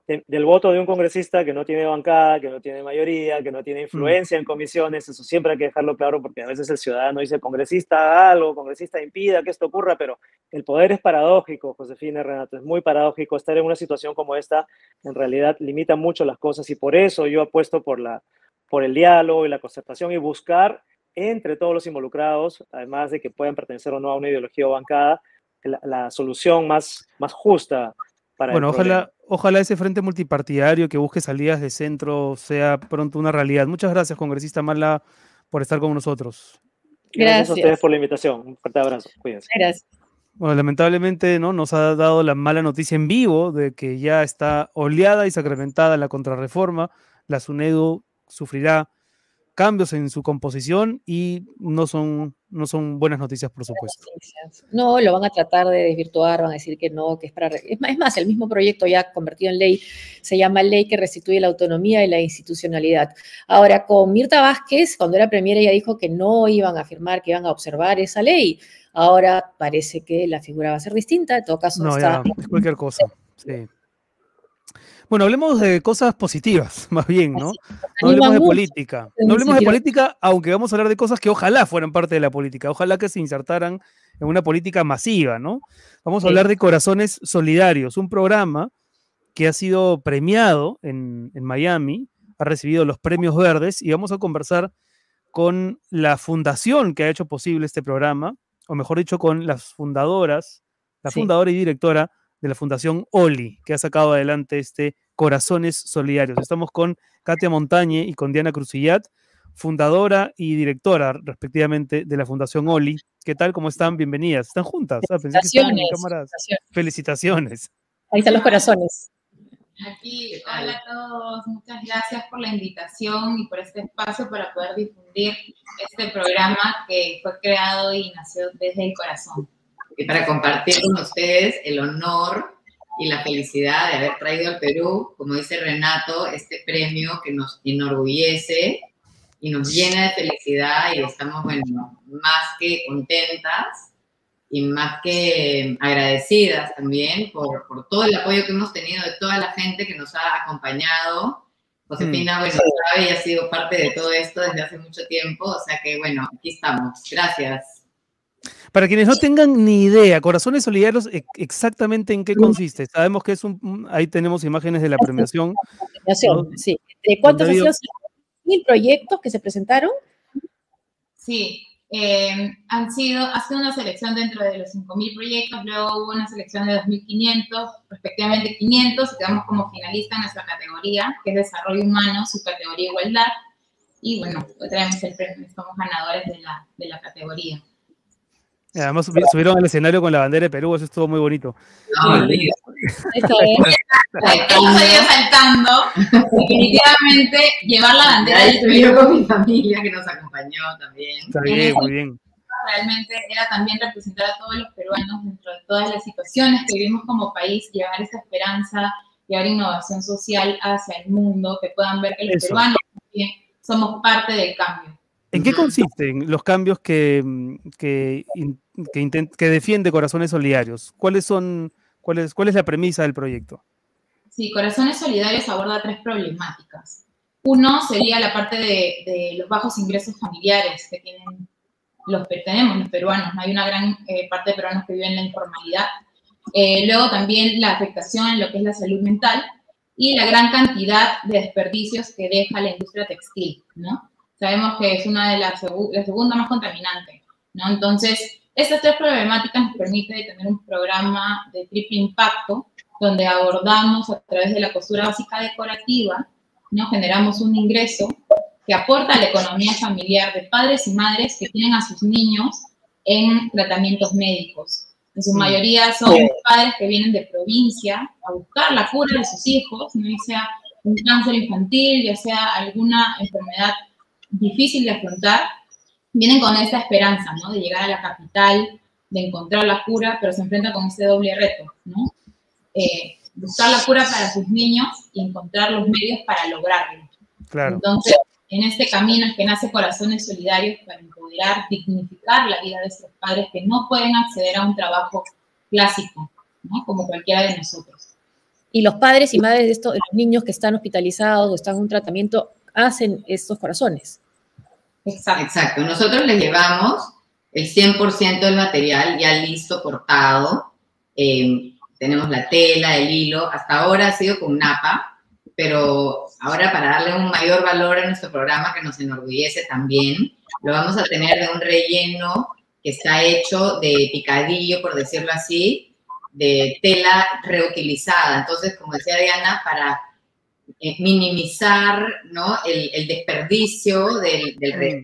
Del voto de un congresista que no tiene bancada, que no tiene mayoría, que no tiene mm. influencia en comisiones, eso siempre hay que dejarlo claro porque a veces el ciudadano dice, congresista haga algo, congresista impida que esto ocurra, pero el poder es paradójico, Josefina Renato, es muy paradójico. Estar en una situación como esta en realidad limita mucho las cosas y por eso yo apuesto por, la, por el diálogo y la concertación y buscar entre todos los involucrados, además de que puedan pertenecer o no a una ideología o bancada, la, solución más, más justa para bueno, ojalá, ojalá ese frente multipartidario que busque salidas de centro sea pronto una realidad. Muchas gracias, congresista Mala, por estar con nosotros. Gracias, a ustedes por la invitación. Un fuerte abrazo. Cuídense. Gracias. Bueno, lamentablemente ¿no? nos ha dado la mala noticia en vivo de que ya está oleada y sacramentada la contrarreforma. La SUNEDU sufrirá cambios en su composición y no son, no son buenas noticias, por supuesto. No, lo van a tratar de desvirtuar, van a decir que no, que es para... Es más, el mismo proyecto ya convertido en ley se llama Ley que restituye la autonomía y la institucionalidad. Ahora, con Mirta Vázquez, cuando era premiera, ella dijo que no iban a firmar, que iban a observar esa ley. Ahora parece que la figura va a ser distinta, en todo caso no, está... cualquier cosa, sí. Bueno, hablemos de cosas positivas, más bien, ¿no? No hablemos de política. No hablemos de política, aunque vamos a hablar de cosas que ojalá fueran parte de la política, ojalá que se insertaran en una política masiva, ¿no? Vamos a hablar de Corazones Solidarios, un programa que ha sido premiado en, en Miami, ha recibido los premios verdes y vamos a conversar con la fundación que ha hecho posible este programa, o mejor dicho, con las fundadoras, la fundadora y directora de la Fundación Oli, que ha sacado adelante este Corazones Solidarios. Estamos con Katia Montañe y con Diana Cruzillat, fundadora y directora, respectivamente, de la Fundación Oli. ¿Qué tal? ¿Cómo están? Bienvenidas. ¿Están juntas? Ah, felicitaciones, Felicitaciones. Ahí están los corazones. Aquí, hola a todos, muchas gracias por la invitación y por este espacio para poder difundir este programa que fue creado y nació desde el corazón y para compartir con ustedes el honor y la felicidad de haber traído al Perú, como dice Renato, este premio que nos enorgullece y nos llena de felicidad y estamos, bueno, más que contentas y más que agradecidas también por, por todo el apoyo que hemos tenido de toda la gente que nos ha acompañado. Josefina, mm. bueno, sabe y ha sido parte de todo esto desde hace mucho tiempo, o sea que, bueno, aquí estamos. Gracias. Para quienes no tengan ni idea, Corazones Solidarios, e, exactamente en qué consiste. Sabemos que es un. Ahí tenemos imágenes de la premiación. sí. cuántos mil proyectos que se presentaron? Sí, eh, han sido, ha sido una selección dentro de los 5.000 proyectos, luego hubo una selección de 2.500, respectivamente 500, y quedamos como finalista en nuestra categoría, que es Desarrollo Humano, su categoría Igualdad, y bueno, hoy traemos el premio, somos ganadores de la, de la categoría. Además subieron al escenario con la bandera de Perú, eso estuvo muy bonito. No, saltando. Definitivamente llevar la bandera del Perú con mi familia que nos acompañó también. Está bien, muy bien. Realmente era también representar a todos los peruanos dentro de todas las situaciones que vivimos como país, llevar esa esperanza, llevar innovación social hacia el mundo, que puedan ver que los peruanos también somos parte del cambio. ¿En qué consisten los cambios que, que, que, defiende Corazones Solidarios? ¿Cuáles son, cuál, es, ¿Cuál es la premisa del proyecto? Sí, Corazones Solidarios aborda tres problemáticas. Uno sería la parte de, los bajos ingresos familiares que tienen los, tenemos los peruanos. Hay una gran eh, parte de peruanos que viven en la informalidad. Eh, luego también la afectación en lo que es la salud mental y la gran cantidad de desperdicios que deja la industria textil, ¿no? Sabemos que es una de las la segunda más contaminante, ¿no? Entonces, estas tres problemáticas nos permiten tener un programa de triple impacto donde abordamos a través de la costura básica decorativa, ¿no? Generamos un ingreso que aporta a la economía familiar de padres y madres que tienen a sus niños en tratamientos médicos. En su mm. mayoría son padres que vienen de provincia a buscar la cura de sus hijos, ¿no? ya sea un cáncer infantil, ya sea alguna enfermedad difícil de afrontar, vienen con esa esperanza, ¿no? De llegar a la capital, de encontrar la cura, pero se enfrentan con ese doble reto, ¿no? Eh, buscar la cura para sus niños y encontrar los medios para lograrlo. Claro. Entonces, en este camino es que nace Corazones Solidarios para empoderar, dignificar la vida de estos padres que no pueden acceder a un trabajo clásico, ¿no? Como cualquiera de nosotros. Y los padres y madres de estos de los niños que están hospitalizados o están en un tratamiento hacen estos corazones. Exacto. Nosotros les llevamos el 100% del material ya listo, cortado. Eh, tenemos la tela, el hilo. Hasta ahora ha sido con napa, pero ahora para darle un mayor valor a nuestro programa que nos enorgullece también, lo vamos a tener de un relleno que está hecho de picadillo, por decirlo así, de tela reutilizada. Entonces, como decía Diana, para eh, minimizar ¿no? el, desperdicio del, mm. de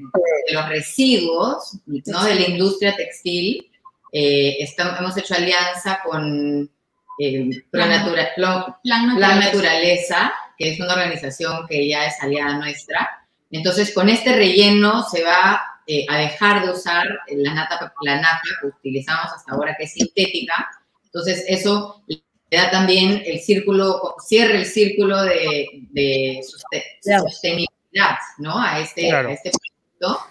los residuos ¿no? de la industria textil. Eh, hemos hecho alianza con eh, Plan, Naturaleza, que es una organización que ya es aliada nuestra. Entonces, con este relleno se va a dejar de usar la nata, la nata que utilizamos hasta ahora, que es sintética. Entonces, eso da también el círculo, cierra el círculo de, de sostenibilidad, ¿no? A este, a este producto.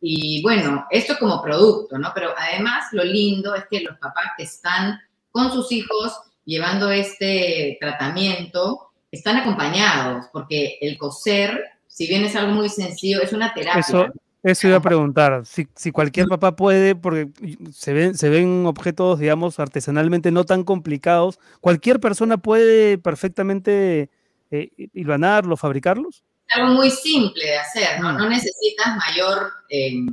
Y bueno, esto como producto, ¿no? Pero además lo lindo es que los papás que están con sus hijos llevando este tratamiento están acompañados, porque el coser, si bien es algo muy sencillo, es una terapia. Eso iba a preguntar, si, cualquier papá puede, porque se ven, se ven objetos, digamos, artesanalmente no tan complicados, ¿cualquier persona puede perfectamente eh, hilvanarlos, fabricarlos? Algo muy simple de hacer, ¿no? No necesitas mayor em,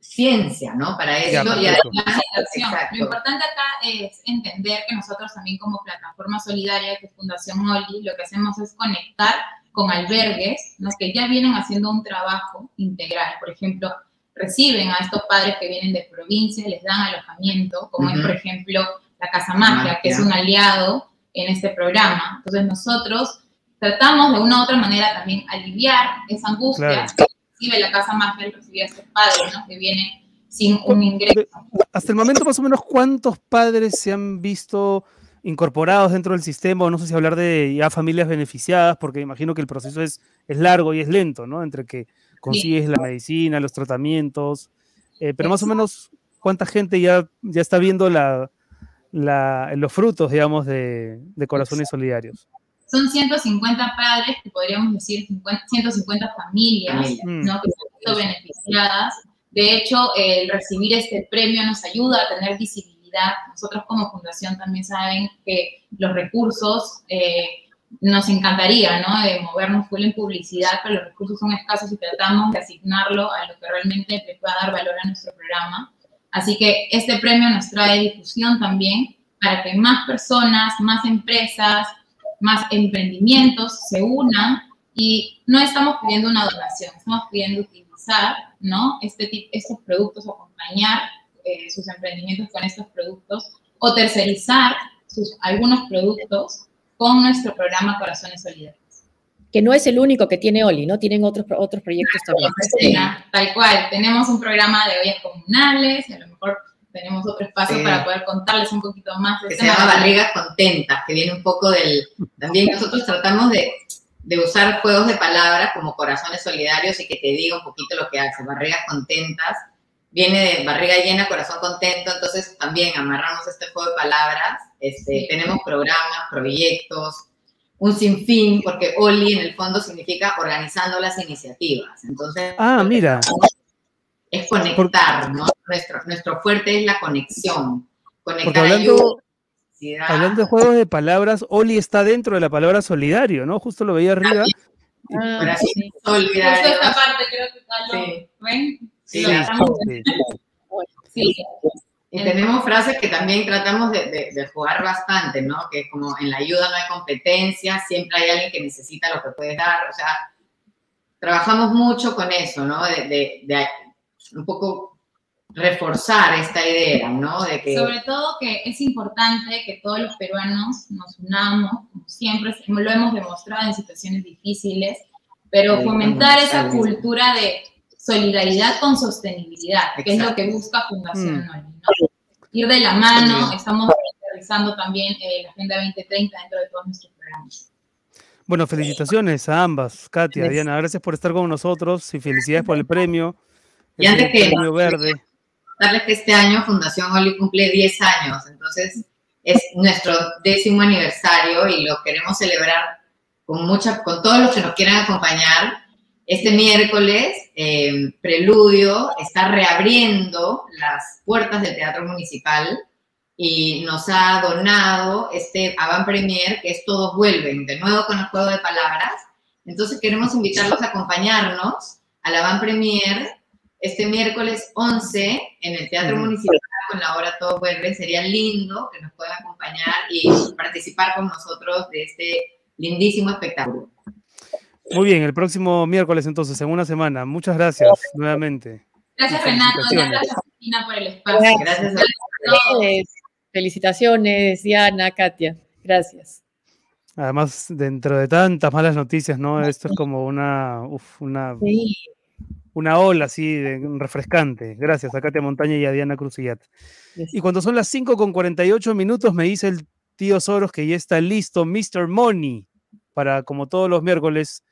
ciencia, ¿no? Para eso. y Lo importante acá es entender que nosotros también como plataforma solidaria, que es Fundación OLI, lo que hacemos es conectar con albergues, los que ya vienen haciendo un trabajo integral. Por ejemplo, reciben a estos padres que vienen de provincia, les dan alojamiento, como es, por ejemplo, la Casa Magia, que es un aliado en este programa. Entonces nosotros tratamos de una u otra manera también aliviar esa angustia que recibe la Casa Magia al recibir a estos padres, ¿no? Que vienen sin un ingreso. Hasta el momento, más o menos, ¿cuántos padres se han visto incorporados dentro del sistema, o no sé si hablar de ya familias beneficiadas, porque imagino que el proceso es, es largo y es lento, ¿no? Entre que consigues la medicina, los tratamientos, eh, pero más o menos, ¿cuánta gente ya, ya está viendo la, los frutos, digamos, de, Corazones Solidarios? Son 150 padres, que podríamos decir 150 familias, ¿no? Que han sido beneficiadas. De hecho, el recibir este premio nos ayuda a tener visibilidad nosotros como fundación también saben que los recursos eh, nos encantaría, ¿no? De movernos full en publicidad, pero los recursos son escasos y tratamos de asignarlo a lo que realmente le pueda dar valor a nuestro programa. Así que este premio nos trae difusión también para que más personas, más empresas, más emprendimientos se unan y no estamos pidiendo una donación, estamos pidiendo utilizar, ¿no? Este, estos productos, acompañar eh, sus emprendimientos con estos productos o tercerizar sus, algunos productos con nuestro programa Corazones Solidarios. Que no es el único que tiene Oli, ¿no? Tienen otros, otros proyectos también. Tal cual, tenemos un programa de ollas comunales, a lo mejor tenemos otro espacio para poder contarles un poquito más. De que se llama Barrigas Contentas, que viene un poco del... También nosotros tratamos de, de, usar juegos de palabras como corazones solidarios y que te diga un poquito lo que hace. Barrigas Contentas viene de barriga llena, corazón contento, entonces también amarramos este juego de palabras. Este, Tenemos programas, proyectos, un sinfín, porque OLI en el fondo significa organizando las iniciativas. Entonces, ah, mira es conectar, ¿no? Nuestro, nuestro fuerte es la conexión. Conectar hablando, hablando de juegos de palabras, Oli está dentro de la palabra solidario, ¿no? Justo lo veía arriba. Ah, sí. Solidario. Justo esta parte creo que está ¿Ven? Sí, sí, Y tenemos frases que también tratamos de, de, jugar bastante, ¿no? Que como en la ayuda no hay competencia, siempre hay alguien que necesita lo que puedes dar, o sea, trabajamos mucho con eso, ¿no? De, de, un poco reforzar esta idea, ¿no? De que... Sobre todo que es importante que todos los peruanos nos unamos, como siempre lo hemos demostrado en situaciones difíciles, pero fomentar esa cultura de solidaridad con sostenibilidad, que es lo que busca Fundación mm. ¿no? Ir de la mano, estamos realizando también eh, la Agenda 2030 dentro de todos nuestros programas. Bueno, felicitaciones a ambas, Katia, Diana, gracias por estar con nosotros y felicidades por el premio. Y antes que verde. darles que este año Fundación Oli cumple 10 años, entonces es nuestro décimo aniversario y lo queremos celebrar con mucha, con todos los que nos quieran acompañar. Este miércoles, eh, Preludio está reabriendo las puertas del Teatro Municipal y nos ha donado este avant premier que es Todos Vuelven, de nuevo con el juego de palabras. Entonces queremos invitarlos a acompañarnos al avant premier este miércoles 11 en el Teatro Municipal con la obra Todo Vuelve. Sería lindo que nos puedan acompañar y participar con nosotros de este lindísimo espectáculo. Muy bien, el próximo miércoles entonces, en una semana. Muchas gracias nuevamente. Gracias Renato, gracias Cristina por el espacio. Gracias, a todos. Felicitaciones, Diana, Katia. Gracias. Además, dentro de tantas malas noticias, ¿no? Esto es como una, uf, una una ola así refrescante. Gracias a Katia Montaña y a Diana Cruzillat. Y cuando son las 5 con 48 minutos, me dice el tío Soros que ya está listo Mr. Money para, como todos los miércoles,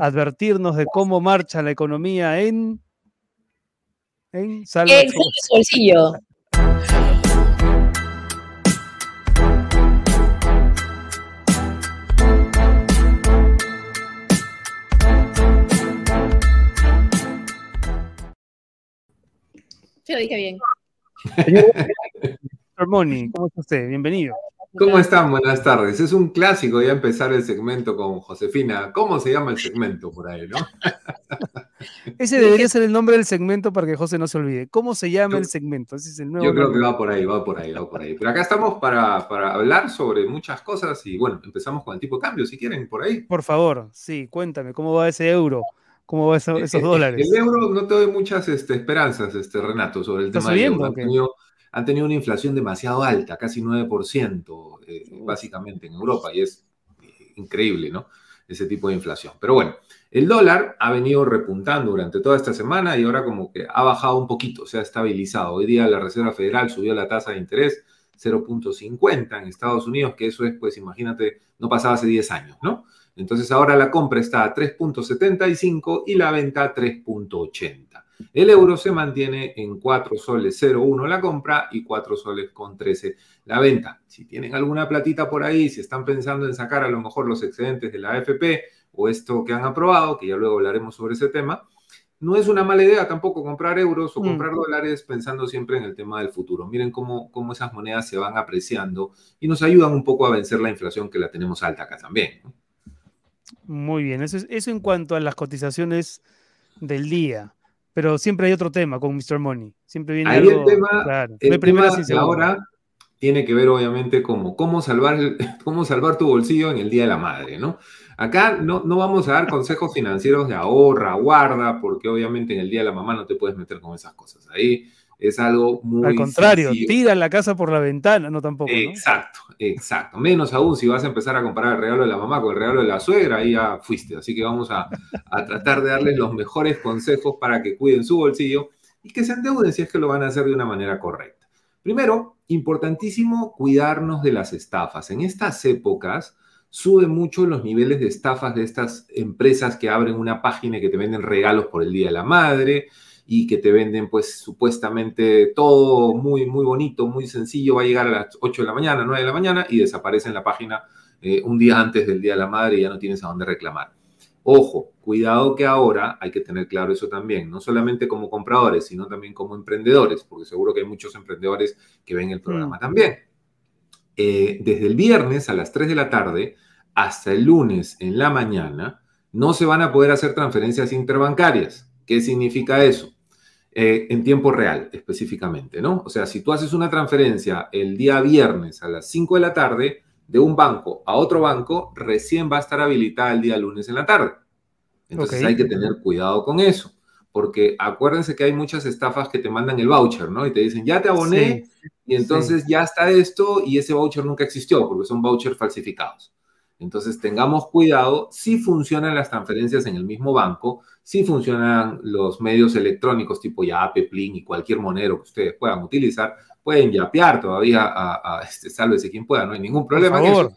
advertirnos de cómo marcha la economía en. En Salva En bolsillo. Sí, lo dije bien. Moni, ¿cómo está usted? Bienvenido. ¿Cómo están? Buenas tardes. Es un clásico ya empezar el segmento con Josefina. ¿Cómo se llama el segmento por ahí, no? Ese debería ser el nombre del segmento para que José no se olvide. ¿Cómo se llama el segmento? Ese es el nuevo Yo creo que va por ahí, va por ahí, va por ahí. Pero acá estamos para, para hablar sobre muchas cosas y bueno, empezamos con el tipo de cambio, si quieren, por ahí. Por favor, sí, cuéntame, ¿cómo va ese euro? ¿Cómo va esos eh, dólares? El euro no te doy muchas este, esperanzas, este, Renato, sobre el tema del euro. Han tenido, una inflación demasiado alta, casi 9%, eh, básicamente en Europa, y es increíble, ¿no? Ese tipo de inflación. Pero bueno, el dólar ha venido repuntando durante toda esta semana y ahora como que ha bajado un poquito, se ha estabilizado. Hoy día la Reserva Federal subió la tasa de interés 0.50 en Estados Unidos, que eso es, pues imagínate, no pasaba hace 10 años, ¿no? Entonces ahora la compra está a 3.75 y la venta a 3.80. El euro se mantiene en 4 soles 0,1 la compra y 4 soles con 13 la venta. Si tienen alguna platita por ahí, si están pensando en sacar a lo mejor los excedentes de la AFP o esto que han aprobado, que ya luego hablaremos sobre ese tema, no es una mala idea tampoco comprar euros o mm. comprar dólares pensando siempre en el tema del futuro. Miren cómo, cómo esas monedas se van apreciando y nos ayudan un poco a vencer la inflación que la tenemos alta acá también. Muy bien, eso, es, eso en cuanto a las cotizaciones del día. Pero siempre hay otro tema con Mr. Money. Siempre viene Ahí el tema, el tema ahora tiene que ver obviamente como cómo salvar, cómo salvar tu bolsillo en el Día de la Madre, ¿no? Acá no, no vamos a dar consejos financieros de ahorra, guarda, porque obviamente en el Día de la Mamá no te puedes meter con esas cosas. Ahí es algo muy. Al contrario, tira la casa por la ventana, no tampoco. Exacto, exacto. Menos aún si vas a empezar a comparar el regalo de la mamá con el regalo de la suegra, ahí ya fuiste. Así que vamos a, a tratar de darles los mejores consejos para que cuiden su bolsillo y que se endeuden si es que lo van a hacer de una manera correcta. Primero, importantísimo cuidarnos de las estafas. En estas épocas sube mucho los niveles de estafas de estas empresas que abren una página y que te venden regalos por el Día de la Madre y que te venden pues supuestamente todo muy, muy bonito, muy sencillo, va a llegar a las 8 de la mañana, 9 de la mañana y desaparece en la página eh, un día antes del Día de la Madre y ya no tienes a dónde reclamar. Ojo, cuidado que ahora hay que tener claro eso también, no solamente como compradores, sino también como emprendedores, porque seguro que hay muchos emprendedores que ven el programa mm. también. Eh, desde el viernes a las 3 de la tarde hasta el lunes en la mañana, no se van a poder hacer transferencias interbancarias. ¿Qué significa eso? Eh, en tiempo real específicamente, ¿no? O sea, si tú haces una transferencia el día viernes a las 5 de la tarde de un banco a otro banco, recién va a estar habilitada el día lunes en la tarde. Entonces hay que tener cuidado con eso, porque acuérdense que hay muchas estafas que te mandan el voucher, ¿no? Y te dicen, ya te aboné, y entonces ya está esto, y ese voucher nunca existió, porque son vouchers falsificados. Entonces tengamos cuidado si funcionan las transferencias en el mismo banco, si funcionan los medios electrónicos tipo Yape, Plin y cualquier monero que ustedes puedan utilizar, pueden yapear todavía a, a este, sálvese quien pueda, no hay ningún problema en eso.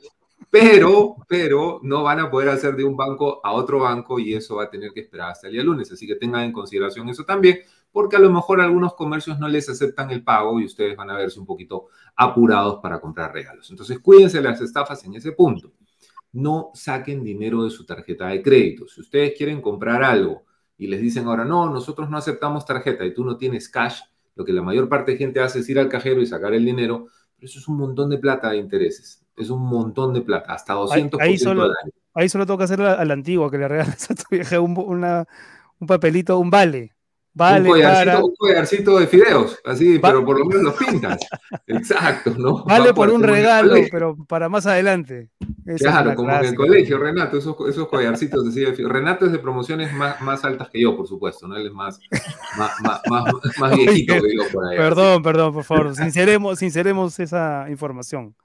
Pero, pero no van a poder hacer de un banco a otro banco y eso va a tener que esperar hasta el día lunes. Así que tengan en consideración eso también, porque a lo mejor algunos comercios no les aceptan el pago y ustedes van a verse un poquito apurados para comprar regalos. Entonces, cuídense las estafas en ese punto no saquen dinero de su tarjeta de crédito. Si ustedes quieren comprar algo y les dicen ahora, no, nosotros no aceptamos tarjeta y tú no tienes cash, lo que la mayor parte de gente hace es ir al cajero y sacar el dinero, pero eso es un montón de plata de intereses. Es un montón de plata, hasta 200 ahí, ahí solo, ahí solo tengo que hacer a la antigua, que le regalas a tu vieja un, un papelito, un vale. Vale, un, collarcito, de fideos, así, pero por lo menos los pintas. Exacto, ¿no? Vale por un regalo, pero para más adelante. claro, como en el colegio, Renato, esos, esos collarcitos así de fideos. Renato es de promociones más, más altas que yo, por supuesto, ¿no? Él es más, más, más, más, viejito que yo por ahí. Perdón, perdón, por favor, sinceremos, sinceremos esa información.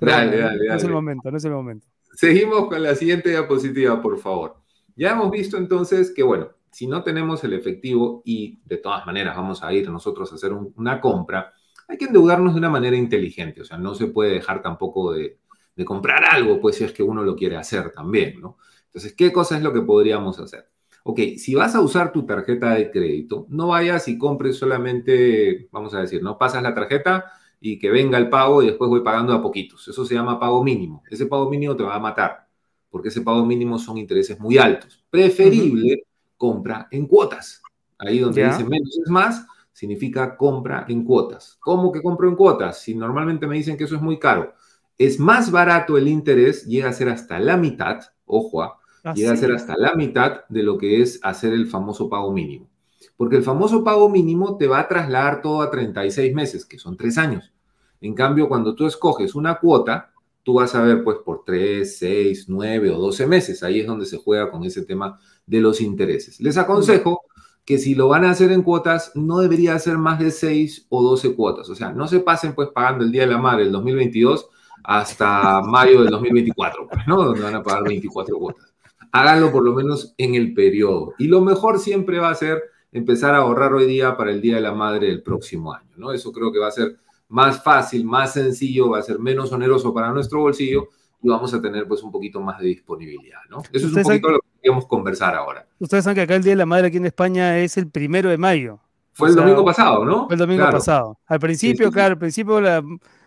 dale, dale, dale. No es el momento, no es el momento. Seguimos con la siguiente diapositiva, por favor. Ya hemos visto entonces que, bueno, si no tenemos el efectivo y de todas maneras vamos a ir nosotros a hacer una compra, hay que endeudarnos de una manera inteligente. O sea, no se puede dejar tampoco de, comprar algo, pues si es que uno lo quiere hacer también, ¿no? Entonces, ¿qué cosa es lo que podríamos hacer? Ok, si vas a usar tu tarjeta de crédito, no vayas y compres solamente, vamos a decir, no pasas la tarjeta y que venga el pago y después voy pagando a poquitos. Eso se llama pago mínimo. Ese pago mínimo te va a matar, porque ese pago mínimo son intereses muy altos. Preferible compra en cuotas. Ahí donde dice menos es más, significa compra en cuotas. ¿Cómo que compro en cuotas? Si normalmente me dicen que eso es muy caro, es más barato el interés, llega a ser hasta la mitad, ojo, ah, ah, llega a ser hasta la mitad de lo que es hacer el famoso pago mínimo. Porque el famoso pago mínimo te va a trasladar todo a 36 meses, que son tres años. En cambio, cuando tú escoges una cuota, tú vas a ver pues por 3, 6, 9 o 12 meses. Ahí es donde se juega con ese tema de los intereses. Les aconsejo que si lo van a hacer en cuotas, no debería ser más de 6 o 12 cuotas. O sea, no se pasen pues pagando el Día de la Madre el 2022 hasta mayo del 2024, pues, ¿no? Donde van a pagar 24 cuotas. Háganlo por lo menos en el periodo. Y lo mejor siempre va a ser empezar a ahorrar hoy día para el Día de la Madre del próximo año, ¿no? Eso creo que va a ser más fácil, más sencillo, va a ser menos oneroso para nuestro bolsillo y vamos a tener pues un poquito más de disponibilidad, ¿no? Eso es un poquito lo que queríamos conversar ahora. Ustedes saben que acá el Día de la Madre aquí en España es el primero de mayo. Fue el domingo pasado, ¿no? Fue el domingo pasado. Al principio, claro, al principio la,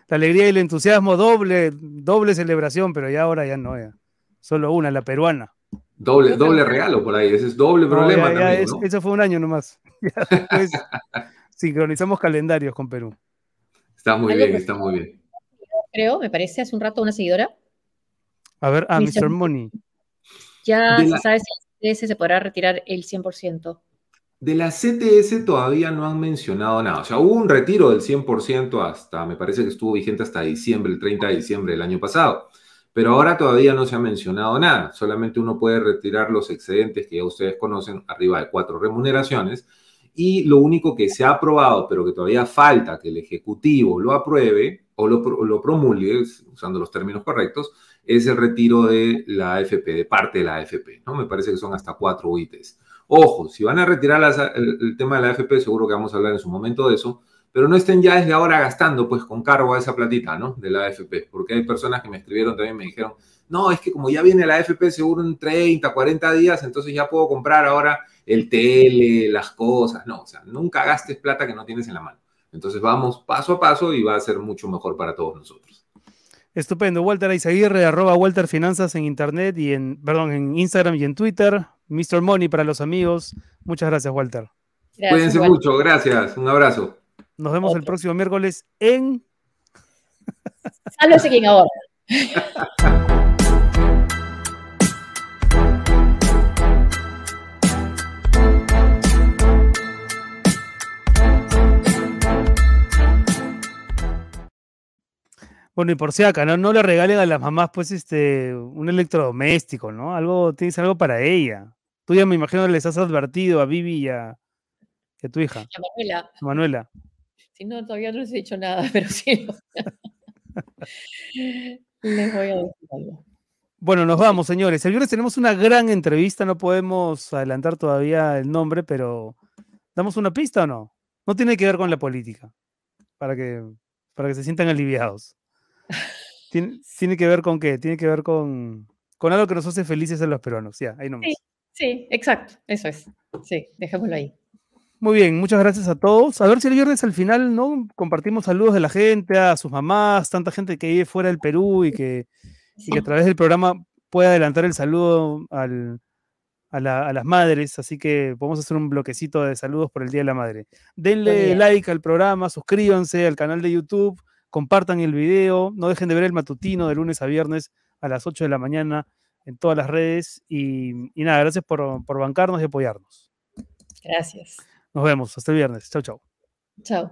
alegría y el entusiasmo doble, doble celebración, pero ya ahora ya no, ya. Solo una, la peruana. Doble, doble regalo por ahí, ese es doble problema también, Eso fue un año nomás. Después sincronizamos calendarios con Perú. Está muy bien, está muy bien. Creo, me parece, hace un rato una seguidora. A ver, a Mr. Money. Ya se sabe si CTS se podrá retirar el 100%. De la CTS todavía no han mencionado nada. O sea, hubo un retiro del 100% hasta, me parece que estuvo vigente hasta diciembre, el 30 de diciembre del año pasado. Pero ahora todavía no se ha mencionado nada. Solamente uno puede retirar los excedentes que ya ustedes conocen, arriba de cuatro remuneraciones y lo único que se ha aprobado, pero que todavía falta que el Ejecutivo lo apruebe o lo, lo promulgue, usando los términos correctos, es el retiro de la AFP, de parte de la AFP, ¿no? Me parece que son hasta cuatro UITs. Ojo, si van a retirar el, tema de la AFP, seguro que vamos a hablar en su momento de eso, pero no estén ya desde ahora gastando, pues, con cargo a esa platita, ¿no? De la AFP, porque hay personas que me escribieron también, me dijeron, no, es que como ya viene la AFP seguro en 30, 40 días, entonces ya puedo comprar ahora el tele, las cosas. No, o sea, nunca gastes plata que no tienes en la mano. Entonces vamos paso a paso y va a ser mucho mejor para todos nosotros. Estupendo. Walter Aizaguirre, arroba Walter Finanzas en internet y en, perdón, en Instagram y en Twitter. Mr. Money para los amigos. Muchas gracias, Walter. Cuídense mucho, gracias. Un abrazo. Nos vemos el próximo miércoles en. Quien ahora. Bueno, y por si acá, ¿no? No le regalen a las mamás, pues, este, un electrodoméstico, ¿no? Algo, tienes algo para ella. Tú ya me imagino les has advertido a Vivi y a, tu hija. A Manuela. A Manuela. Si no, todavía no les he dicho nada, pero sí. les voy a decir algo. Bueno, nos vamos, señores. El viernes tenemos una gran entrevista, no podemos adelantar todavía el nombre, pero ¿damos una pista o no? No tiene que ver con la política, para que, para que se sientan aliviados. Tiene, que ver con qué? Tiene que ver con, con algo que nos hace felices a los peruanos. Ya, ahí nomás. Sí, sí, exacto, eso es. Sí, dejémoslo ahí. Muy bien, muchas gracias a todos. A ver si el viernes al final, ¿no? Compartimos saludos de la gente, a sus mamás, tanta gente que vive fuera del Perú y que, a través del programa puede adelantar el saludo a, a, las madres. Así que podemos hacer un bloquecito de saludos por el Día de la Madre. Denle like al programa, suscríbanse al canal de YouTube compartan el video, no dejen de ver el matutino de lunes a viernes a las 8 de la mañana en todas las redes y, nada, gracias por, por bancarnos y apoyarnos. Gracias. Nos vemos, hasta el viernes. Chau, chau. Chao.